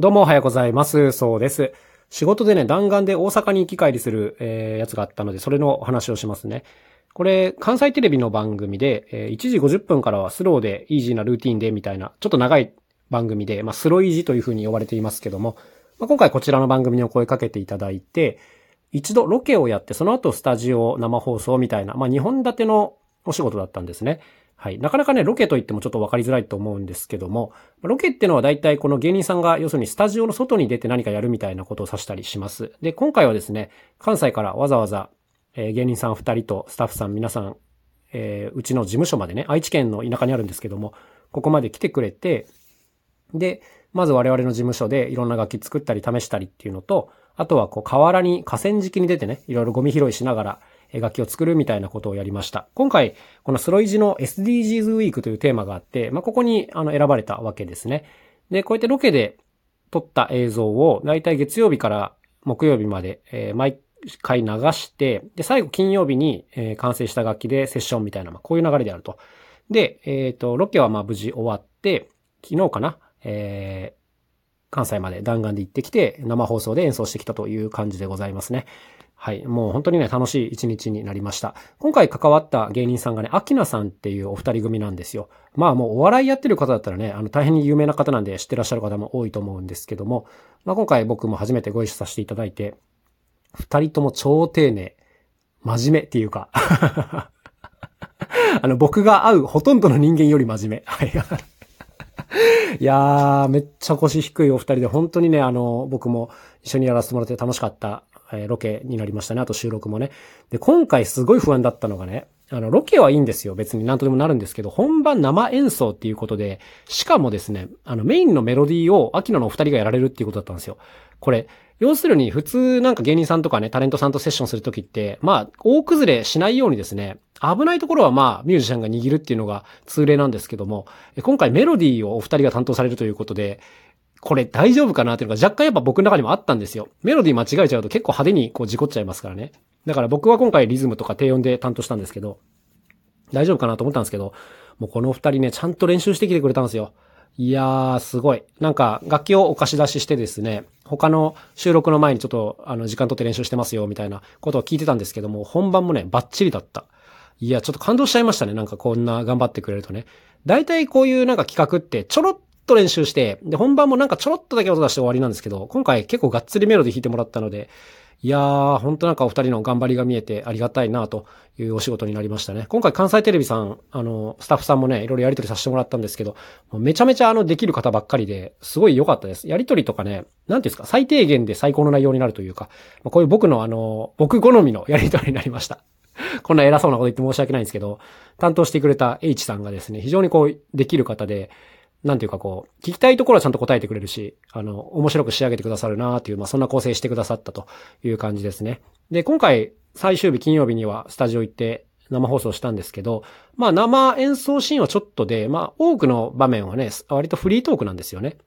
どうもおはようございます。そうです。仕事でね、弾丸で大阪に行き帰りする、えー、やつがあったので、それの話をしますね。これ、関西テレビの番組で、えー、1時50分からはスローで、イージーなルーティンで、みたいな、ちょっと長い番組で、まあ、スローイージーという風に呼ばれていますけども、まあ、今回こちらの番組にお声かけていただいて、一度ロケをやって、その後スタジオ生放送みたいな、まあ、2本立てのお仕事だったんですね。はい。なかなかね、ロケと言ってもちょっとわかりづらいと思うんですけども、ロケってのは大体この芸人さんが要するにスタジオの外に出て何かやるみたいなことを指したりします。で、今回はですね、関西からわざわざ、えー、芸人さん二人とスタッフさん皆さん、えー、うちの事務所までね、愛知県の田舎にあるんですけども、ここまで来てくれて、で、まず我々の事務所でいろんな楽器作ったり試したりっていうのと、あとはこう河原に河川敷に出てね、いろいろゴミ拾いしながら、楽器を作るみたいなことをやりました。今回、このスロイジの SDGs ウィークというテーマがあって、まあ、ここにあの選ばれたわけですね。で、こうやってロケで撮った映像を、だいたい月曜日から木曜日まで、えー、毎回流して、で、最後金曜日に、えー、完成した楽器でセッションみたいな、まあ、こういう流れであると。で、えっ、ー、と、ロケはまあ無事終わって、昨日かな、えー、関西まで弾丸で行ってきて、生放送で演奏してきたという感じでございますね。はい。もう本当にね、楽しい一日になりました。今回関わった芸人さんがね、アキナさんっていうお二人組なんですよ。まあもうお笑いやってる方だったらね、あの大変に有名な方なんで知ってらっしゃる方も多いと思うんですけども、まあ今回僕も初めてご一緒させていただいて、二人とも超丁寧、真面目っていうか あの僕が会うほとんどの人間より真面目。はい。いやー、めっちゃ腰低いお二人で、本当にね、あの、僕も一緒にやらせてもらって楽しかったえロケになりましたね。あと収録もね。で、今回すごい不安だったのがね、あの、ロケはいいんですよ。別に何とでもなるんですけど、本番生演奏っていうことで、しかもですね、あの、メインのメロディーを、秋野のお二人がやられるっていうことだったんですよ。これ、要するに普通なんか芸人さんとかね、タレントさんとセッションするときって、まあ、大崩れしないようにですね、危ないところはまあ、ミュージシャンが握るっていうのが通例なんですけども、今回メロディーをお二人が担当されるということで、これ大丈夫かなっていうのが若干やっぱ僕の中にもあったんですよ。メロディー間違えちゃうと結構派手にこう事故っちゃいますからね。だから僕は今回リズムとか低音で担当したんですけど、大丈夫かなと思ったんですけど、もうこの二人ね、ちゃんと練習してきてくれたんですよ。いやー、すごい。なんか、楽器をお貸し出ししてですね、他の収録の前にちょっと、あの、時間取って練習してますよ、みたいなことを聞いてたんですけども、本番もね、バッチリだった。いや、ちょっと感動しちゃいましたね。なんかこんな頑張ってくれるとね。大体こういうなんか企画ってちょろっと練習して、で、本番もなんかちょろっとだけ音出して終わりなんですけど、今回結構がっつりメロディ弾いてもらったので、いやー、ほんとなんかお二人の頑張りが見えてありがたいなというお仕事になりましたね。今回関西テレビさん、あの、スタッフさんもね、いろいろやりとりさせてもらったんですけど、めちゃめちゃあの、できる方ばっかりで、すごい良かったです。やりとりとかね、なんていうんですか、最低限で最高の内容になるというか、こういう僕のあの、僕好みのやりとりになりました。こんな偉そうなこと言って申し訳ないんですけど、担当してくれた H さんがですね、非常にこう、できる方で、なんていうかこう、聞きたいところはちゃんと答えてくれるし、あの、面白く仕上げてくださるなっていう、まあそんな構成してくださったという感じですね。で、今回、最終日金曜日にはスタジオ行って生放送したんですけど、まあ生演奏シーンはちょっとで、まあ多くの場面はね、割とフリートークなんですよね。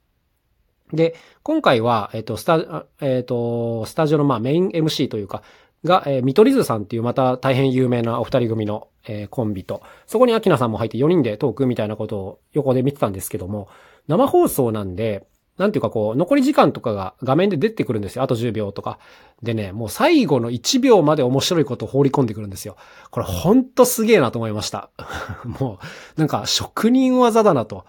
で、今回は、えっ、と、スタ、えっ、と、スタジオのまあメイン MC というか、が、えー、見取り図さんっていうまた大変有名なお二人組の、えー、コンビと、そこにアキナさんも入って4人でトークみたいなことを横で見てたんですけども、生放送なんで、なんていうかこう、残り時間とかが画面で出てくるんですよ。あと10秒とか。でね、もう最後の1秒まで面白いことを放り込んでくるんですよ。これほんとすげえなと思いました。もう、なんか職人技だなと。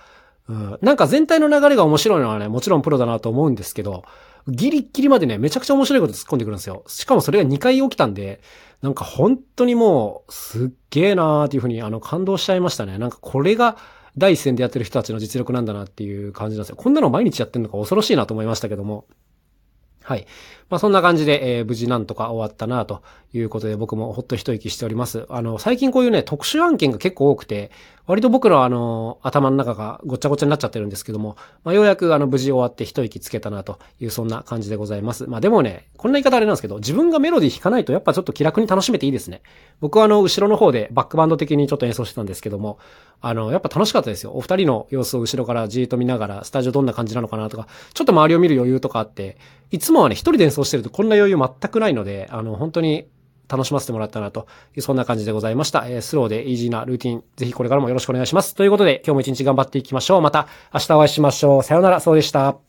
なんか全体の流れが面白いのはね、もちろんプロだなと思うんですけど、ギリギリまでね、めちゃくちゃ面白いこと突っ込んでくるんですよ。しかもそれが2回起きたんで、なんか本当にもう、すっげえなーっていうふうに、あの、感動しちゃいましたね。なんかこれが、第一線でやってる人たちの実力なんだなっていう感じなんですよ。こんなの毎日やってるのか恐ろしいなと思いましたけども。はい。まあそんな感じで、えー、無事なんとか終わったなということで僕もほっと一息しております。あの、最近こういうね、特殊案件が結構多くて、割と僕のあの、頭の中がごちゃごちゃになっちゃってるんですけども、まあようやくあの、無事終わって一息つけたなというそんな感じでございます。まあでもね、こんな言い方あれなんですけど、自分がメロディー弾かないとやっぱちょっと気楽に楽しめていいですね。僕はあの、後ろの方でバックバンド的にちょっと演奏してたんですけども、あの、やっぱ楽しかったですよ。お二人の様子を後ろからじーっと見ながら、スタジオどんな感じなのかなとか、ちょっと周りを見る余裕とかあって、いつもはね、一人で演奏してるとこんな余裕全くないので、あの、本当に楽しませてもらったなという、そんな感じでございました。えー、スローでイージーなルーティン、ぜひこれからもよろしくお願いします。ということで、今日も一日頑張っていきましょう。また明日お会いしましょう。さようなら、そうでした。